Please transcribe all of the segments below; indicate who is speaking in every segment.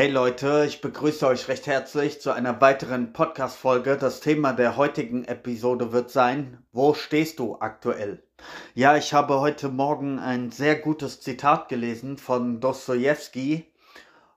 Speaker 1: Hey Leute, ich begrüße euch recht herzlich zu einer weiteren Podcast-Folge. Das Thema der heutigen Episode wird sein, wo stehst du aktuell? Ja, ich habe heute Morgen ein sehr gutes Zitat gelesen von Dostoevsky,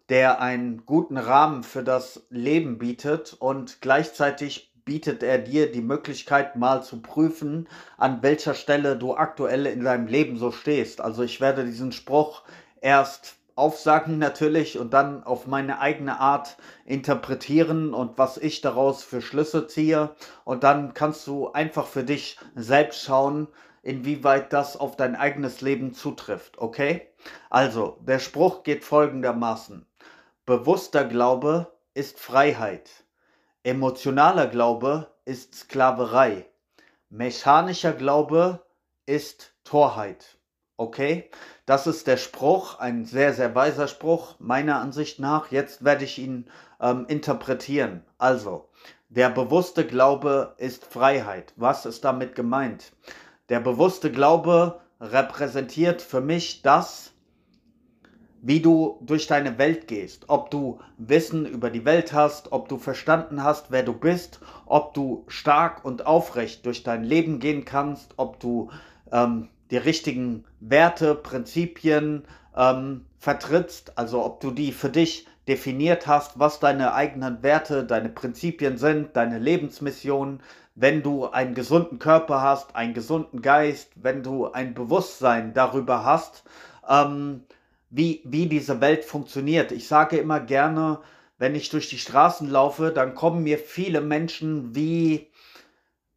Speaker 1: der einen guten Rahmen für das Leben bietet und gleichzeitig bietet er dir die Möglichkeit mal zu prüfen, an welcher Stelle du aktuell in deinem Leben so stehst. Also ich werde diesen Spruch erst aufsagen natürlich und dann auf meine eigene Art interpretieren und was ich daraus für Schlüsse ziehe. Und dann kannst du einfach für dich selbst schauen, inwieweit das auf dein eigenes Leben zutrifft. Okay? Also, der Spruch geht folgendermaßen. Bewusster Glaube ist Freiheit. Emotionaler Glaube ist Sklaverei. Mechanischer Glaube ist Torheit. Okay? Das ist der Spruch, ein sehr, sehr weiser Spruch, meiner Ansicht nach. Jetzt werde ich ihn ähm, interpretieren. Also, der bewusste Glaube ist Freiheit. Was ist damit gemeint? Der bewusste Glaube repräsentiert für mich das, wie du durch deine Welt gehst, ob du Wissen über die Welt hast, ob du verstanden hast, wer du bist, ob du stark und aufrecht durch dein Leben gehen kannst, ob du ähm, die richtigen Werte, Prinzipien ähm, vertrittst, also ob du die für dich definiert hast, was deine eigenen Werte, deine Prinzipien sind, deine Lebensmission, wenn du einen gesunden Körper hast, einen gesunden Geist, wenn du ein Bewusstsein darüber hast, ähm, wie, wie diese Welt funktioniert. Ich sage immer gerne, wenn ich durch die Straßen laufe, dann kommen mir viele Menschen wie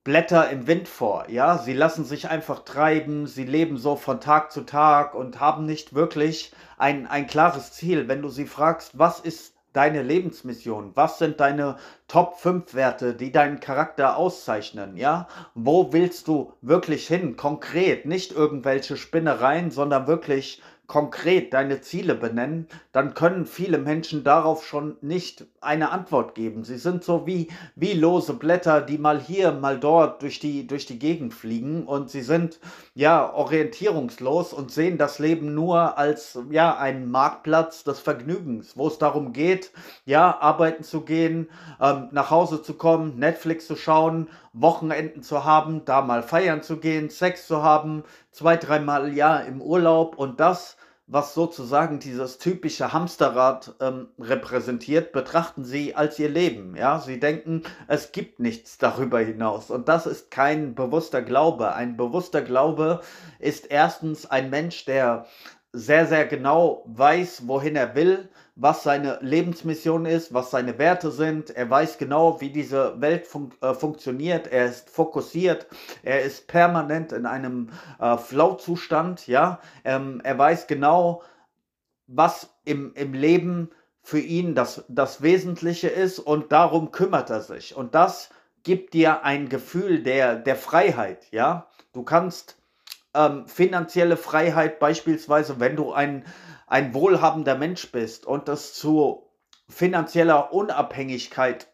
Speaker 1: Blätter im Wind vor. Ja, sie lassen sich einfach treiben, sie leben so von Tag zu Tag und haben nicht wirklich ein, ein klares Ziel. Wenn du sie fragst, was ist deine Lebensmission? Was sind deine Top 5 Werte, die deinen Charakter auszeichnen? Ja, wo willst du wirklich hin? Konkret, nicht irgendwelche Spinnereien, sondern wirklich konkret deine Ziele benennen, dann können viele Menschen darauf schon nicht eine Antwort geben. Sie sind so wie, wie lose Blätter, die mal hier, mal dort durch die, durch die Gegend fliegen und sie sind ja orientierungslos und sehen das Leben nur als ja einen Marktplatz des Vergnügens, wo es darum geht, ja, arbeiten zu gehen, ähm, nach Hause zu kommen, Netflix zu schauen, Wochenenden zu haben, da mal feiern zu gehen, Sex zu haben, zwei, dreimal im Jahr im Urlaub und das was sozusagen dieses typische Hamsterrad ähm, repräsentiert, betrachten sie als ihr Leben. Ja, sie denken, es gibt nichts darüber hinaus. Und das ist kein bewusster Glaube. Ein bewusster Glaube ist erstens ein Mensch, der sehr, sehr genau weiß, wohin er will, was seine Lebensmission ist, was seine Werte sind. Er weiß genau, wie diese Welt fun äh, funktioniert. Er ist fokussiert. Er ist permanent in einem äh, Flow-Zustand. Ja, ähm, er weiß genau, was im, im Leben für ihn das, das Wesentliche ist und darum kümmert er sich. Und das gibt dir ein Gefühl der, der Freiheit. Ja, du kannst ähm, finanzielle Freiheit beispielsweise, wenn du ein, ein wohlhabender Mensch bist und das zu finanzieller Unabhängigkeit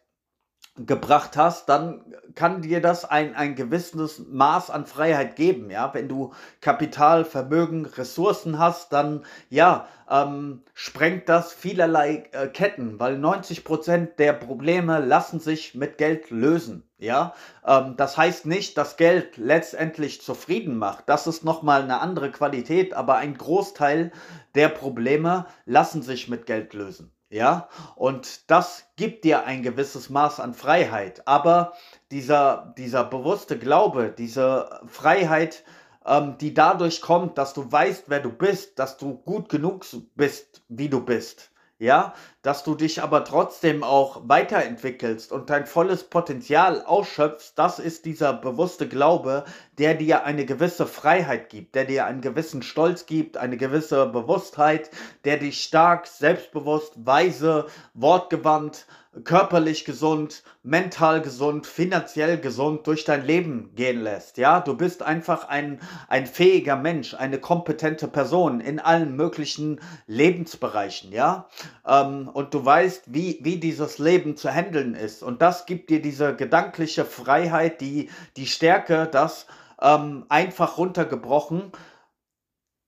Speaker 1: gebracht hast, dann kann dir das ein, ein gewisses Maß an Freiheit geben. Ja, wenn du Kapital, Vermögen, Ressourcen hast, dann ja, ähm, sprengt das vielerlei äh, Ketten, weil 90 Prozent der Probleme lassen sich mit Geld lösen. Ja, ähm, das heißt nicht, dass Geld letztendlich zufrieden macht. Das ist nochmal eine andere Qualität, aber ein Großteil der Probleme lassen sich mit Geld lösen. Ja, und das gibt dir ein gewisses Maß an Freiheit. Aber dieser, dieser bewusste Glaube, diese Freiheit, ähm, die dadurch kommt, dass du weißt, wer du bist, dass du gut genug bist, wie du bist, ja, dass du dich aber trotzdem auch weiterentwickelst und dein volles Potenzial ausschöpfst, das ist dieser bewusste Glaube, der dir eine gewisse Freiheit gibt, der dir einen gewissen Stolz gibt, eine gewisse Bewusstheit, der dich stark, selbstbewusst, weise, wortgewandt, körperlich gesund, mental gesund, finanziell gesund durch dein Leben gehen lässt. Ja, du bist einfach ein, ein fähiger Mensch, eine kompetente Person in allen möglichen Lebensbereichen. Ja, ähm, und du weißt, wie, wie dieses Leben zu handeln ist. Und das gibt dir diese gedankliche Freiheit, die, die Stärke, das ähm, einfach runtergebrochen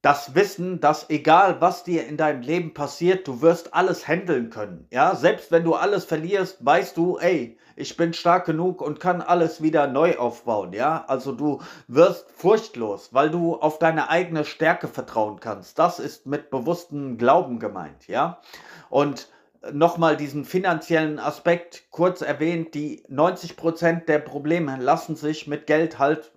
Speaker 1: das Wissen, dass egal was dir in deinem Leben passiert, du wirst alles handeln können. Ja, selbst wenn du alles verlierst, weißt du, ey, ich bin stark genug und kann alles wieder neu aufbauen. Ja, also du wirst furchtlos, weil du auf deine eigene Stärke vertrauen kannst. Das ist mit bewusstem Glauben gemeint. Ja, und nochmal diesen finanziellen Aspekt kurz erwähnt, die 90% der Probleme lassen sich mit Geld halt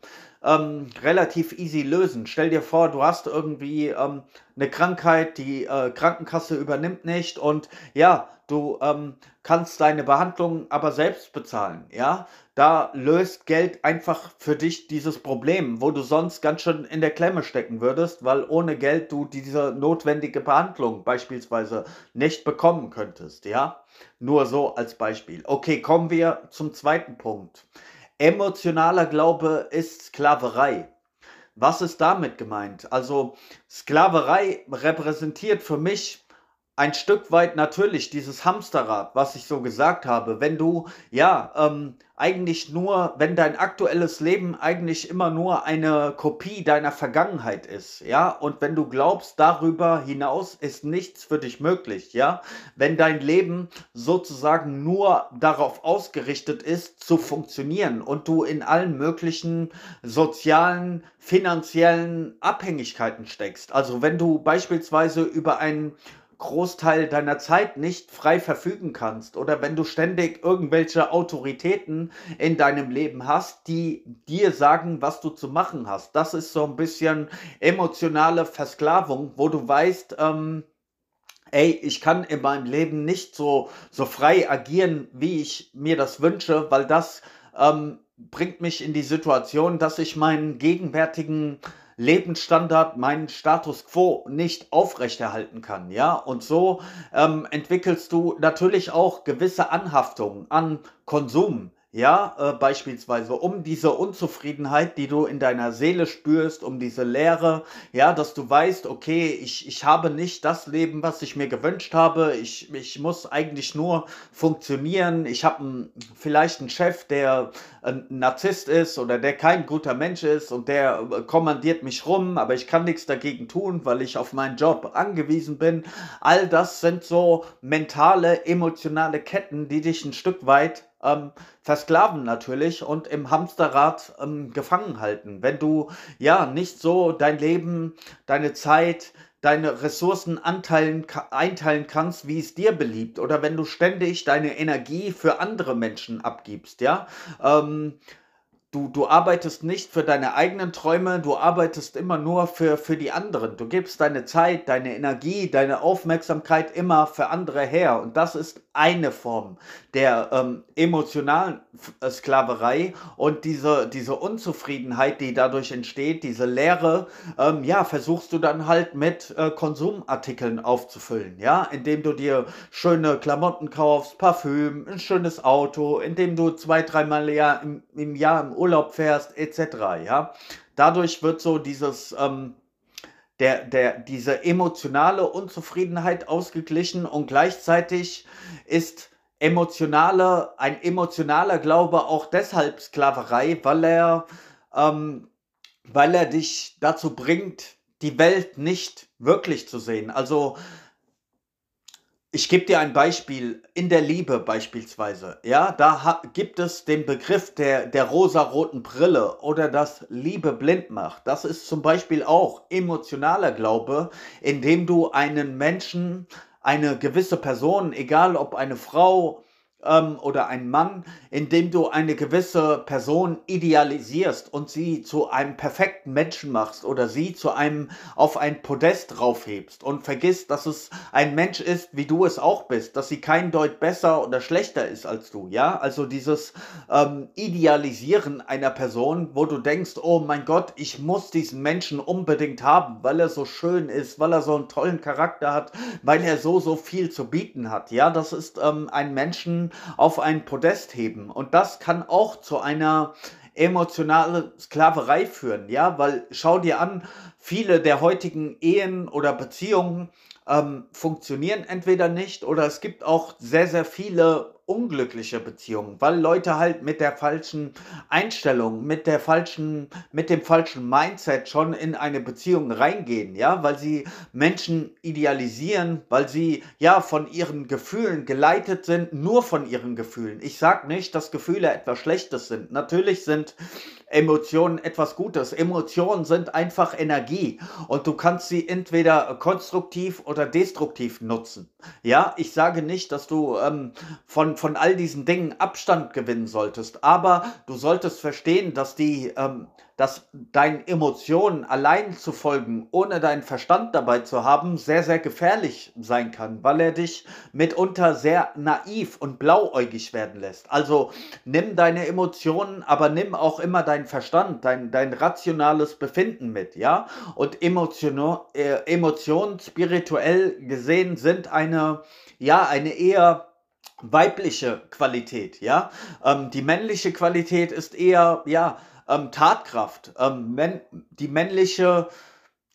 Speaker 1: ähm, relativ easy lösen. Stell dir vor, du hast irgendwie ähm, eine Krankheit, die äh, Krankenkasse übernimmt nicht und ja, du ähm, kannst deine Behandlung aber selbst bezahlen, ja. Da löst Geld einfach für dich dieses Problem, wo du sonst ganz schön in der Klemme stecken würdest, weil ohne Geld du diese notwendige Behandlung beispielsweise nicht bekommen könntest, ja. Nur so als Beispiel. Okay, kommen wir zum zweiten Punkt. Emotionaler Glaube ist Sklaverei. Was ist damit gemeint? Also Sklaverei repräsentiert für mich ein Stück weit natürlich dieses Hamsterrad, was ich so gesagt habe. Wenn du, ja, ähm, eigentlich nur, wenn dein aktuelles Leben eigentlich immer nur eine Kopie deiner Vergangenheit ist, ja, und wenn du glaubst, darüber hinaus ist nichts für dich möglich, ja, wenn dein Leben sozusagen nur darauf ausgerichtet ist, zu funktionieren und du in allen möglichen sozialen, finanziellen Abhängigkeiten steckst. Also wenn du beispielsweise über einen Großteil deiner Zeit nicht frei verfügen kannst oder wenn du ständig irgendwelche Autoritäten in deinem Leben hast, die dir sagen, was du zu machen hast. Das ist so ein bisschen emotionale Versklavung, wo du weißt, ähm, ey, ich kann in meinem Leben nicht so, so frei agieren, wie ich mir das wünsche, weil das ähm, bringt mich in die Situation, dass ich meinen gegenwärtigen Lebensstandard, meinen Status quo nicht aufrechterhalten kann. Ja, und so ähm, entwickelst du natürlich auch gewisse Anhaftungen an Konsum. Ja, äh, beispielsweise um diese Unzufriedenheit, die du in deiner Seele spürst, um diese Leere, ja, dass du weißt, okay, ich, ich habe nicht das Leben, was ich mir gewünscht habe, ich, ich muss eigentlich nur funktionieren, ich habe vielleicht einen Chef, der ein Narzisst ist oder der kein guter Mensch ist und der äh, kommandiert mich rum, aber ich kann nichts dagegen tun, weil ich auf meinen Job angewiesen bin. All das sind so mentale, emotionale Ketten, die dich ein Stück weit ähm, versklaven natürlich und im Hamsterrad ähm, gefangen halten. Wenn du ja nicht so dein Leben, deine Zeit, deine Ressourcen anteilen, einteilen kannst, wie es dir beliebt, oder wenn du ständig deine Energie für andere Menschen abgibst, ja. Ähm, Du, du arbeitest nicht für deine eigenen Träume, du arbeitest immer nur für, für die anderen. Du gibst deine Zeit, deine Energie, deine Aufmerksamkeit immer für andere her. Und das ist eine Form der ähm, emotionalen äh, Sklaverei und diese, diese Unzufriedenheit, die dadurch entsteht, diese Leere, ähm, ja, versuchst du dann halt mit äh, Konsumartikeln aufzufüllen, ja, indem du dir schöne Klamotten kaufst, Parfüm, ein schönes Auto, indem du zwei, dreimal im, im Jahr im Urlaub fährst, etc., ja. Dadurch wird so dieses, ähm, der, der, diese emotionale Unzufriedenheit ausgeglichen und gleichzeitig ist emotionale, ein emotionaler Glaube auch deshalb Sklaverei, weil er, ähm, weil er dich dazu bringt, die Welt nicht wirklich zu sehen. Also ich gebe dir ein Beispiel in der Liebe beispielsweise. Ja, da gibt es den Begriff der, der rosaroten Brille oder das Liebe blind macht. Das ist zum Beispiel auch emotionaler Glaube, indem du einen Menschen, eine gewisse Person, egal ob eine Frau, ähm, oder ein Mann, indem du eine gewisse Person idealisierst und sie zu einem perfekten Menschen machst oder sie zu einem auf ein Podest draufhebst und vergisst, dass es ein Mensch ist, wie du es auch bist, dass sie kein Deut besser oder schlechter ist als du, ja? Also dieses ähm, Idealisieren einer Person, wo du denkst, oh mein Gott, ich muss diesen Menschen unbedingt haben, weil er so schön ist, weil er so einen tollen Charakter hat, weil er so, so viel zu bieten hat, ja? Das ist ähm, ein Menschen, auf ein Podest heben. Und das kann auch zu einer emotionalen Sklaverei führen, ja, weil schau dir an, viele der heutigen Ehen oder Beziehungen ähm, funktionieren entweder nicht oder es gibt auch sehr, sehr viele unglückliche Beziehungen, weil Leute halt mit der falschen Einstellung, mit der falschen, mit dem falschen Mindset schon in eine Beziehung reingehen, ja, weil sie Menschen idealisieren, weil sie ja von ihren Gefühlen geleitet sind, nur von ihren Gefühlen. Ich sag nicht, dass Gefühle etwas Schlechtes sind. Natürlich sind Emotionen etwas Gutes. Emotionen sind einfach Energie und du kannst sie entweder konstruktiv oder destruktiv nutzen. Ja, ich sage nicht, dass du ähm, von, von all diesen Dingen Abstand gewinnen solltest, aber du solltest verstehen, dass die ähm, dass deinen Emotionen allein zu folgen, ohne deinen Verstand dabei zu haben, sehr, sehr gefährlich sein kann, weil er dich mitunter sehr naiv und blauäugig werden lässt. Also nimm deine Emotionen, aber nimm auch immer deinen Verstand, dein, dein rationales Befinden mit, ja? Und Emotion, äh, Emotionen spirituell gesehen sind eine, ja, eine eher weibliche Qualität, ja. Ähm, die männliche Qualität ist eher, ja, ähm, Tatkraft. Ähm, die männliche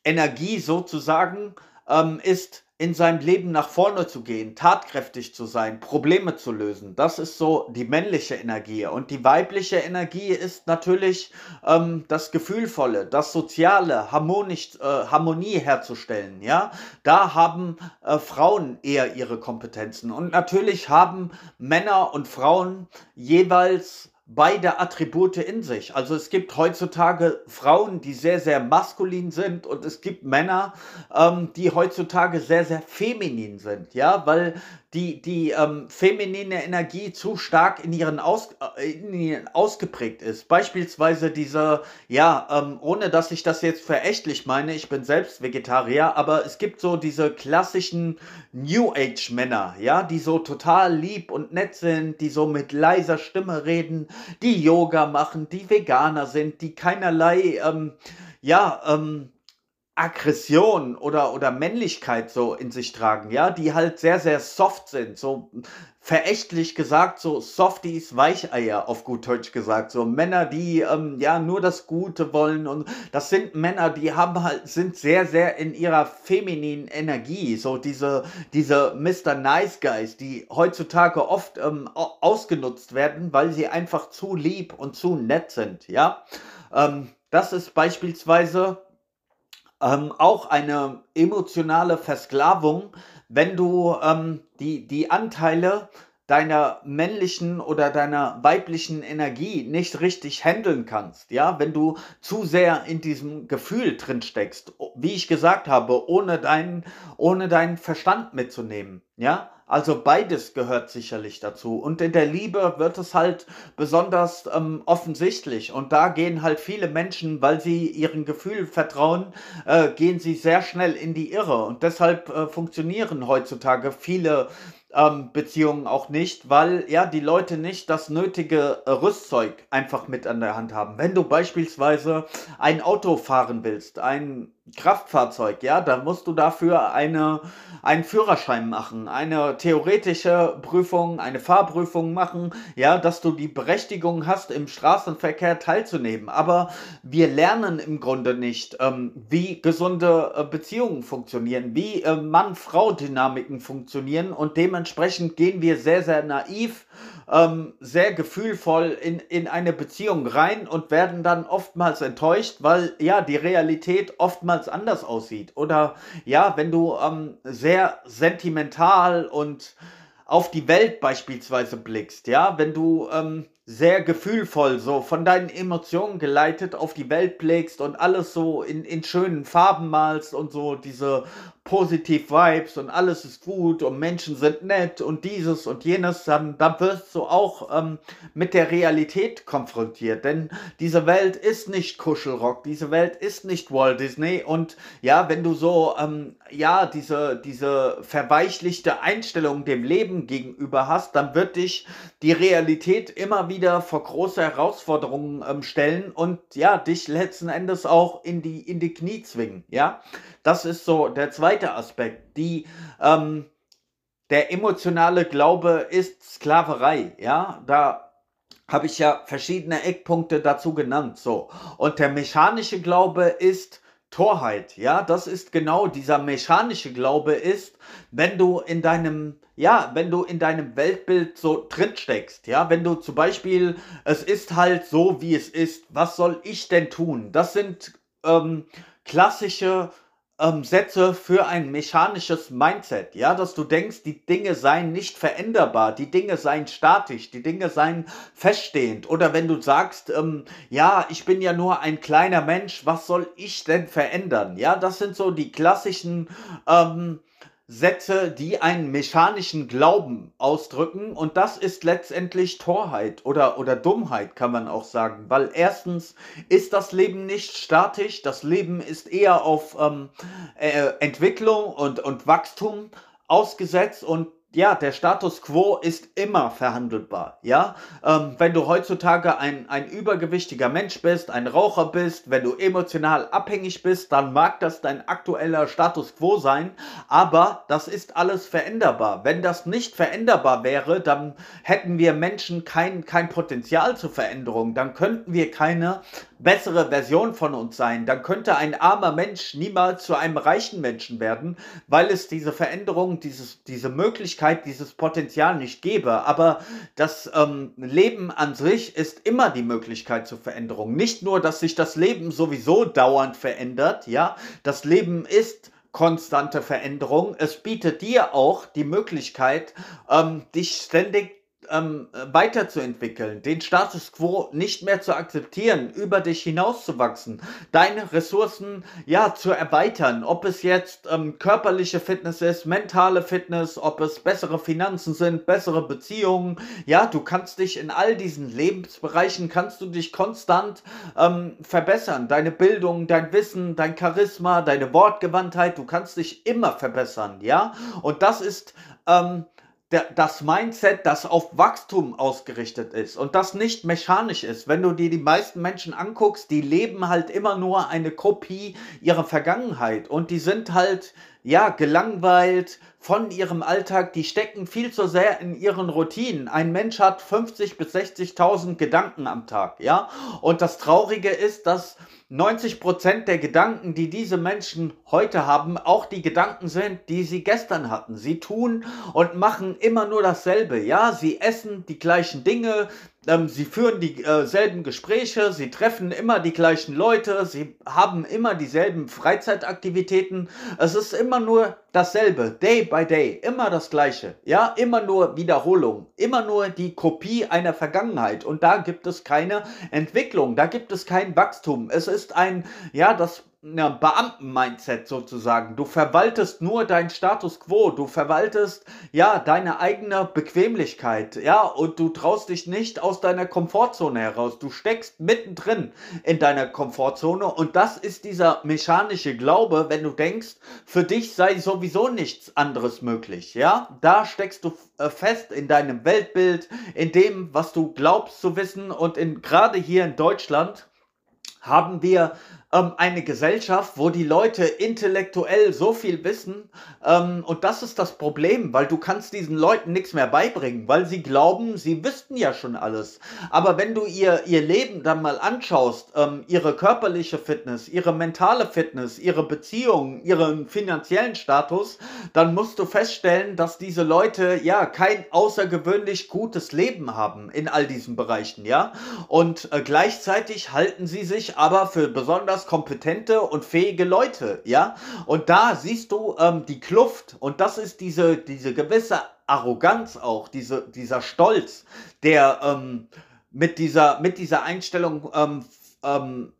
Speaker 1: Energie sozusagen ähm, ist in seinem Leben nach vorne zu gehen, tatkräftig zu sein, Probleme zu lösen. Das ist so die männliche Energie. Und die weibliche Energie ist natürlich ähm, das Gefühlvolle, das Soziale, harmonisch, äh, Harmonie herzustellen. Ja, da haben äh, Frauen eher ihre Kompetenzen. Und natürlich haben Männer und Frauen jeweils beide Attribute in sich. Also es gibt heutzutage Frauen, die sehr, sehr maskulin sind und es gibt Männer, ähm, die heutzutage sehr, sehr feminin sind, ja, weil die, die ähm, feminine Energie zu stark in ihren, Aus, äh, in ihren ausgeprägt ist. Beispielsweise diese, ja, ähm, ohne dass ich das jetzt verächtlich meine, ich bin selbst Vegetarier, aber es gibt so diese klassischen New Age Männer, ja, die so total lieb und nett sind, die so mit leiser Stimme reden, die Yoga machen, die Veganer sind, die keinerlei, ähm, ja, ähm, Aggression oder, oder Männlichkeit so in sich tragen, ja, die halt sehr, sehr soft sind, so verächtlich gesagt, so Softies, Weicheier auf gut Deutsch gesagt, so Männer, die ähm, ja nur das Gute wollen und das sind Männer, die haben halt, sind sehr, sehr in ihrer femininen Energie, so diese, diese Mr. Nice Guys, die heutzutage oft ähm, ausgenutzt werden, weil sie einfach zu lieb und zu nett sind, ja. Ähm, das ist beispielsweise ähm, auch eine emotionale Versklavung, wenn du ähm, die, die Anteile deiner männlichen oder deiner weiblichen Energie nicht richtig handeln kannst, ja, wenn du zu sehr in diesem Gefühl drin steckst, wie ich gesagt habe, ohne deinen, ohne deinen Verstand mitzunehmen, ja, also beides gehört sicherlich dazu. Und in der Liebe wird es halt besonders ähm, offensichtlich. Und da gehen halt viele Menschen, weil sie ihren Gefühl vertrauen, äh, gehen sie sehr schnell in die Irre. Und deshalb äh, funktionieren heutzutage viele ähm, Beziehungen auch nicht, weil ja die Leute nicht das nötige Rüstzeug einfach mit an der Hand haben. Wenn du beispielsweise ein Auto fahren willst, ein Kraftfahrzeug, ja, dann musst du dafür eine, einen Führerschein machen, eine theoretische Prüfung, eine Fahrprüfung machen, ja, dass du die Berechtigung hast, im Straßenverkehr teilzunehmen. Aber wir lernen im Grunde nicht, ähm, wie gesunde äh, Beziehungen funktionieren, wie äh, Mann-Frau-Dynamiken funktionieren. Und dementsprechend gehen wir sehr, sehr naiv ähm, sehr gefühlvoll in, in eine Beziehung rein und werden dann oftmals enttäuscht, weil ja die Realität oftmals anders aussieht. Oder ja, wenn du ähm, sehr sentimental und auf die Welt beispielsweise blickst, ja, wenn du ähm, sehr gefühlvoll so von deinen Emotionen geleitet auf die Welt blickst und alles so in, in schönen Farben malst und so diese positiv Vibes und alles ist gut und Menschen sind nett und dieses und jenes, dann, dann wirst du auch ähm, mit der Realität konfrontiert. Denn diese Welt ist nicht Kuschelrock, diese Welt ist nicht Walt Disney und ja, wenn du so, ähm, ja, diese, diese verweichlichte Einstellung dem Leben gegenüber hast, dann wird dich die Realität immer wieder vor große Herausforderungen ähm, stellen und ja, dich letzten Endes auch in die, in die Knie zwingen, ja. Das ist so der zweite Aspekt. Die, ähm, der emotionale Glaube ist Sklaverei. Ja, da habe ich ja verschiedene Eckpunkte dazu genannt. So. Und der mechanische Glaube ist Torheit, ja, das ist genau dieser mechanische Glaube ist, wenn du in deinem, ja, wenn du in deinem Weltbild so drin steckst, ja, wenn du zum Beispiel, es ist halt so, wie es ist, was soll ich denn tun? Das sind ähm, klassische ähm, Sätze für ein mechanisches Mindset, ja, dass du denkst, die Dinge seien nicht veränderbar, die Dinge seien statisch, die Dinge seien feststehend. Oder wenn du sagst, ähm, ja, ich bin ja nur ein kleiner Mensch, was soll ich denn verändern? Ja, das sind so die klassischen ähm, Sätze, die einen mechanischen Glauben ausdrücken. Und das ist letztendlich Torheit oder, oder Dummheit, kann man auch sagen, weil erstens ist das Leben nicht statisch, das Leben ist eher auf ähm, äh, Entwicklung und, und Wachstum ausgesetzt. Und ja, der Status quo ist immer verhandelbar. Ja, ähm, wenn du heutzutage ein, ein übergewichtiger Mensch bist, ein Raucher bist, wenn du emotional abhängig bist, dann mag das dein aktueller Status quo sein, aber das ist alles veränderbar. Wenn das nicht veränderbar wäre, dann hätten wir Menschen kein, kein Potenzial zur Veränderung, dann könnten wir keine bessere Version von uns sein, dann könnte ein armer Mensch niemals zu einem reichen Menschen werden, weil es diese Veränderung, dieses, diese Möglichkeit, dieses Potenzial nicht gäbe. Aber das ähm, Leben an sich ist immer die Möglichkeit zur Veränderung. Nicht nur, dass sich das Leben sowieso dauernd verändert, ja, das Leben ist konstante Veränderung. Es bietet dir auch die Möglichkeit, ähm, dich ständig ähm, weiterzuentwickeln, den Status quo nicht mehr zu akzeptieren, über dich hinauszuwachsen, deine Ressourcen ja zu erweitern, ob es jetzt ähm, körperliche Fitness ist, mentale Fitness, ob es bessere Finanzen sind, bessere Beziehungen, ja, du kannst dich in all diesen Lebensbereichen kannst du dich konstant ähm, verbessern, deine Bildung, dein Wissen, dein Charisma, deine Wortgewandtheit, du kannst dich immer verbessern, ja, und das ist ähm, das Mindset, das auf Wachstum ausgerichtet ist und das nicht mechanisch ist. Wenn du dir die meisten Menschen anguckst, die leben halt immer nur eine Kopie ihrer Vergangenheit und die sind halt ja, gelangweilt von ihrem Alltag, die stecken viel zu sehr in ihren Routinen. Ein Mensch hat 50 bis 60.000 Gedanken am Tag, ja? Und das Traurige ist, dass 90 Prozent der Gedanken, die diese Menschen heute haben, auch die Gedanken sind, die sie gestern hatten. Sie tun und machen immer nur dasselbe, ja? Sie essen die gleichen Dinge, ähm, sie führen dieselben äh, Gespräche, sie treffen immer die gleichen Leute, sie haben immer dieselben Freizeitaktivitäten. Es ist immer nur dasselbe, day by day, immer das gleiche. Ja, immer nur Wiederholung, immer nur die Kopie einer Vergangenheit. Und da gibt es keine Entwicklung, da gibt es kein Wachstum. Es ist ein, ja, das ja, Beamten-Mindset sozusagen. Du verwaltest nur dein Status quo, du verwaltest ja deine eigene Bequemlichkeit, ja, und du traust dich nicht aus deiner Komfortzone heraus. Du steckst mittendrin in deiner Komfortzone und das ist dieser mechanische Glaube, wenn du denkst, für dich sei sowieso nichts anderes möglich, ja? Da steckst du äh, fest in deinem Weltbild, in dem, was du glaubst zu wissen und in gerade hier in Deutschland haben wir ähm, eine Gesellschaft, wo die Leute intellektuell so viel wissen ähm, und das ist das Problem, weil du kannst diesen Leuten nichts mehr beibringen, weil sie glauben, sie wüssten ja schon alles. Aber wenn du ihr, ihr Leben dann mal anschaust, ähm, ihre körperliche Fitness, ihre mentale Fitness, ihre Beziehungen, ihren finanziellen Status, dann musst du feststellen, dass diese Leute ja kein außergewöhnlich gutes Leben haben in all diesen Bereichen, ja. Und äh, gleichzeitig halten sie sich aber für besonders besonders kompetente und fähige Leute, ja. Und da siehst du ähm, die Kluft und das ist diese, diese gewisse Arroganz auch, diese, dieser Stolz, der ähm, mit, dieser, mit dieser Einstellung ähm, ähm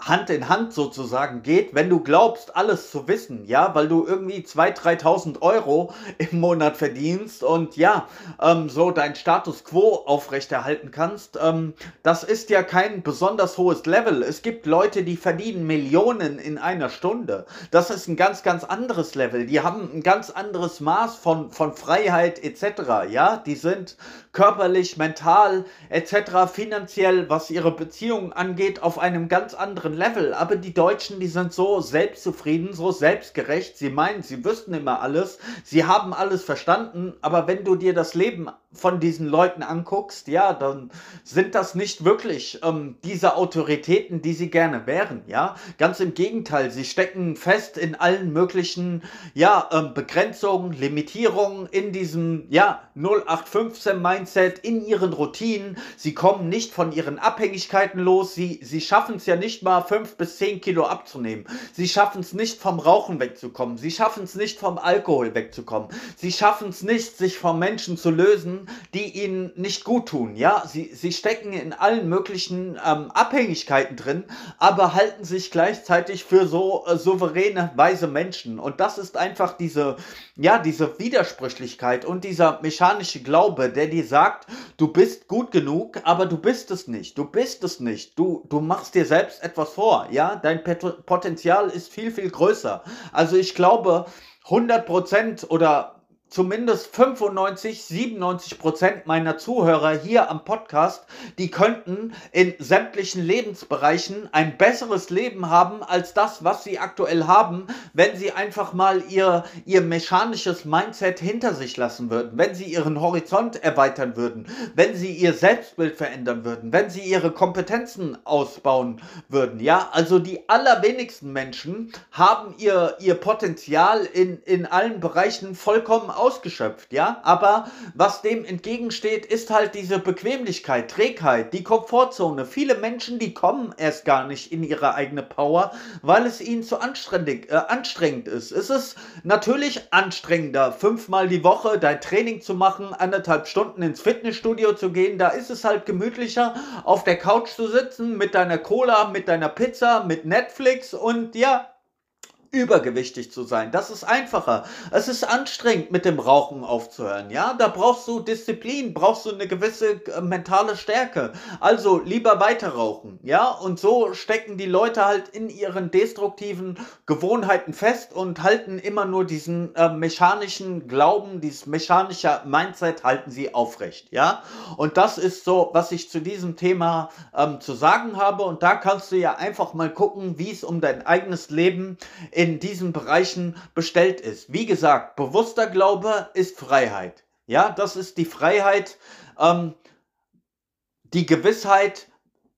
Speaker 1: Hand in Hand sozusagen geht, wenn du glaubst, alles zu wissen, ja, weil du irgendwie 2.000, 3.000 Euro im Monat verdienst und ja, ähm, so dein Status quo aufrechterhalten kannst, ähm, das ist ja kein besonders hohes Level. Es gibt Leute, die verdienen Millionen in einer Stunde. Das ist ein ganz, ganz anderes Level. Die haben ein ganz anderes Maß von, von Freiheit etc., ja, die sind körperlich, mental etc., finanziell, was ihre Beziehungen angeht, auf einem ganz anderen Level. Aber die Deutschen, die sind so selbstzufrieden, so selbstgerecht. Sie meinen, sie wüssten immer alles, sie haben alles verstanden. Aber wenn du dir das Leben von diesen Leuten anguckst, ja, dann sind das nicht wirklich ähm, diese Autoritäten, die sie gerne wären, ja. Ganz im Gegenteil, sie stecken fest in allen möglichen, ja, ähm, Begrenzungen, Limitierungen in diesem, ja, 0815 Mindset, in ihren Routinen. Sie kommen nicht von ihren Abhängigkeiten los. Sie, sie schaffen es ja nicht mal fünf bis zehn Kilo abzunehmen. Sie schaffen es nicht vom Rauchen wegzukommen. Sie schaffen es nicht vom Alkohol wegzukommen. Sie schaffen es nicht, sich vom Menschen zu lösen die ihnen nicht gut tun. Ja, sie, sie stecken in allen möglichen ähm, Abhängigkeiten drin, aber halten sich gleichzeitig für so äh, souveräne, weise Menschen. Und das ist einfach diese, ja, diese Widersprüchlichkeit und dieser mechanische Glaube, der dir sagt, du bist gut genug, aber du bist es nicht. Du bist es nicht. Du, du machst dir selbst etwas vor. Ja, dein Potenzial ist viel, viel größer. Also ich glaube, 100% oder zumindest 95, 97 Prozent meiner Zuhörer hier am Podcast, die könnten in sämtlichen Lebensbereichen ein besseres Leben haben als das, was sie aktuell haben, wenn sie einfach mal ihr, ihr mechanisches Mindset hinter sich lassen würden, wenn sie ihren Horizont erweitern würden, wenn sie ihr Selbstbild verändern würden, wenn sie ihre Kompetenzen ausbauen würden. Ja, also die allerwenigsten Menschen haben ihr, ihr Potenzial in, in allen Bereichen vollkommen ausgeschöpft, ja. Aber was dem entgegensteht, ist halt diese Bequemlichkeit, Trägheit, die Komfortzone. Viele Menschen, die kommen erst gar nicht in ihre eigene Power, weil es ihnen zu anstrengend, äh, anstrengend ist. Es ist natürlich anstrengender, fünfmal die Woche dein Training zu machen, anderthalb Stunden ins Fitnessstudio zu gehen. Da ist es halt gemütlicher, auf der Couch zu sitzen mit deiner Cola, mit deiner Pizza, mit Netflix und ja, übergewichtig zu sein. Das ist einfacher. Es ist anstrengend, mit dem Rauchen aufzuhören. Ja, da brauchst du Disziplin, brauchst du eine gewisse äh, mentale Stärke. Also lieber weiter rauchen. Ja, und so stecken die Leute halt in ihren destruktiven Gewohnheiten fest und halten immer nur diesen äh, mechanischen Glauben, dieses mechanische Mindset halten sie aufrecht. Ja, und das ist so, was ich zu diesem Thema ähm, zu sagen habe. Und da kannst du ja einfach mal gucken, wie es um dein eigenes Leben in diesen Bereichen bestellt ist. Wie gesagt, bewusster Glaube ist Freiheit. Ja, das ist die Freiheit, ähm, die Gewissheit,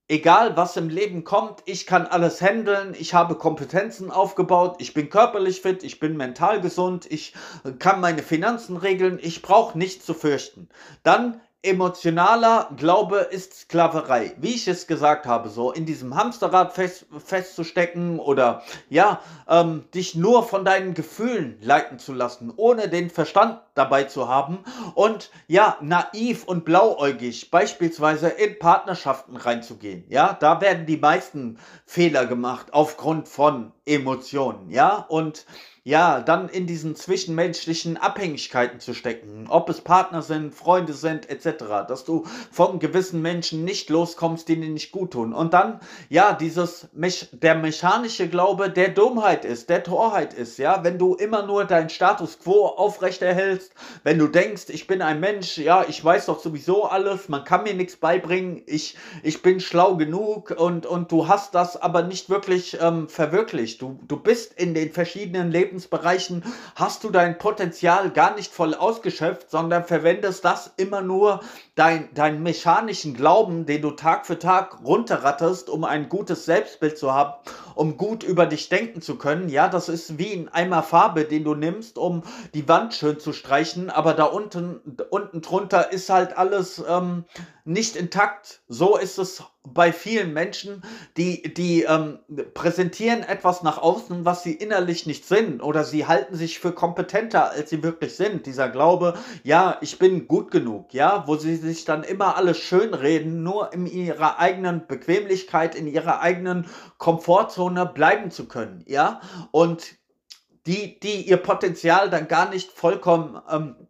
Speaker 1: egal was im Leben kommt, ich kann alles handeln, ich habe Kompetenzen aufgebaut, ich bin körperlich fit, ich bin mental gesund, ich kann meine Finanzen regeln, ich brauche nichts zu fürchten. Dann emotionaler Glaube ist Sklaverei. Wie ich es gesagt habe, so in diesem Hamsterrad fest, festzustecken oder ja, ähm, dich nur von deinen Gefühlen leiten zu lassen, ohne den Verstand dabei zu haben und ja, naiv und blauäugig beispielsweise in Partnerschaften reinzugehen. Ja, da werden die meisten Fehler gemacht aufgrund von Emotionen. Ja, und ja, dann in diesen zwischenmenschlichen Abhängigkeiten zu stecken, ob es Partner sind, Freunde sind, etc., dass du von gewissen Menschen nicht loskommst, die dir nicht gut tun. Und dann, ja, dieses, der mechanische Glaube, der Dummheit ist, der Torheit ist, ja, wenn du immer nur deinen Status quo aufrechterhältst, wenn du denkst, ich bin ein Mensch, ja, ich weiß doch sowieso alles, man kann mir nichts beibringen, ich, ich bin schlau genug und, und du hast das aber nicht wirklich ähm, verwirklicht. Du, du bist in den verschiedenen Leben Lebensbereichen hast du dein Potenzial gar nicht voll ausgeschöpft, sondern verwendest das immer nur dein, deinen mechanischen Glauben, den du Tag für Tag runterratterst, um ein gutes Selbstbild zu haben, um gut über dich denken zu können. Ja, das ist wie ein Eimer Farbe, den du nimmst, um die Wand schön zu streichen, aber da unten, unten drunter ist halt alles ähm, nicht intakt. So ist es bei vielen Menschen, die, die ähm, präsentieren etwas nach außen, was sie innerlich nicht sind, oder sie halten sich für kompetenter, als sie wirklich sind. Dieser Glaube, ja, ich bin gut genug, ja, wo sie sich dann immer alles schönreden, nur in ihrer eigenen Bequemlichkeit, in ihrer eigenen Komfortzone bleiben zu können, ja, und die, die ihr Potenzial dann gar nicht vollkommen ähm,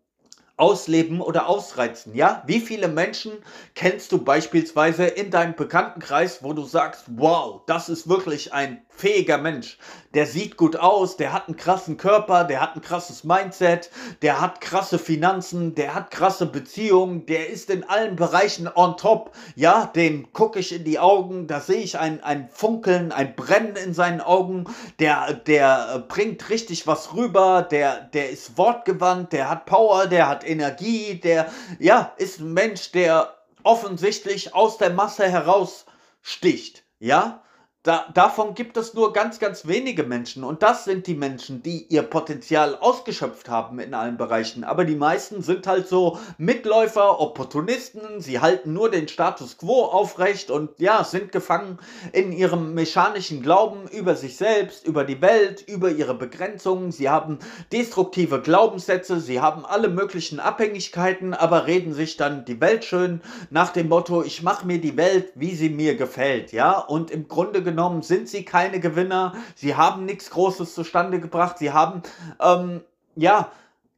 Speaker 1: ausleben oder ausreizen, ja? Wie viele Menschen kennst du beispielsweise in deinem Bekanntenkreis, wo du sagst, wow, das ist wirklich ein fähiger Mensch. Der sieht gut aus, der hat einen krassen Körper, der hat ein krasses Mindset, der hat krasse Finanzen, der hat krasse Beziehungen, der ist in allen Bereichen on top. Ja, dem gucke ich in die Augen, da sehe ich ein, ein Funkeln, ein Brennen in seinen Augen. Der, der bringt richtig was rüber, der, der ist wortgewandt, der hat Power, der hat Energie, der, ja, ist ein Mensch, der offensichtlich aus der Masse heraussticht, ja? Da, davon gibt es nur ganz, ganz wenige Menschen. Und das sind die Menschen, die ihr Potenzial ausgeschöpft haben in allen Bereichen. Aber die meisten sind halt so Mitläufer, Opportunisten. Sie halten nur den Status quo aufrecht und ja, sind gefangen in ihrem mechanischen Glauben über sich selbst, über die Welt, über ihre Begrenzungen. Sie haben destruktive Glaubenssätze. Sie haben alle möglichen Abhängigkeiten, aber reden sich dann die Welt schön nach dem Motto, ich mache mir die Welt, wie sie mir gefällt. Ja, und im Grunde genommen sind sie keine Gewinner. Sie haben nichts Großes zustande gebracht. Sie haben, ähm, ja,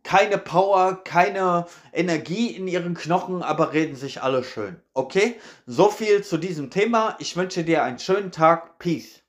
Speaker 1: keine Power, keine Energie in ihren Knochen, aber reden sich alle schön. Okay? So viel zu diesem Thema. Ich wünsche dir einen schönen Tag. Peace.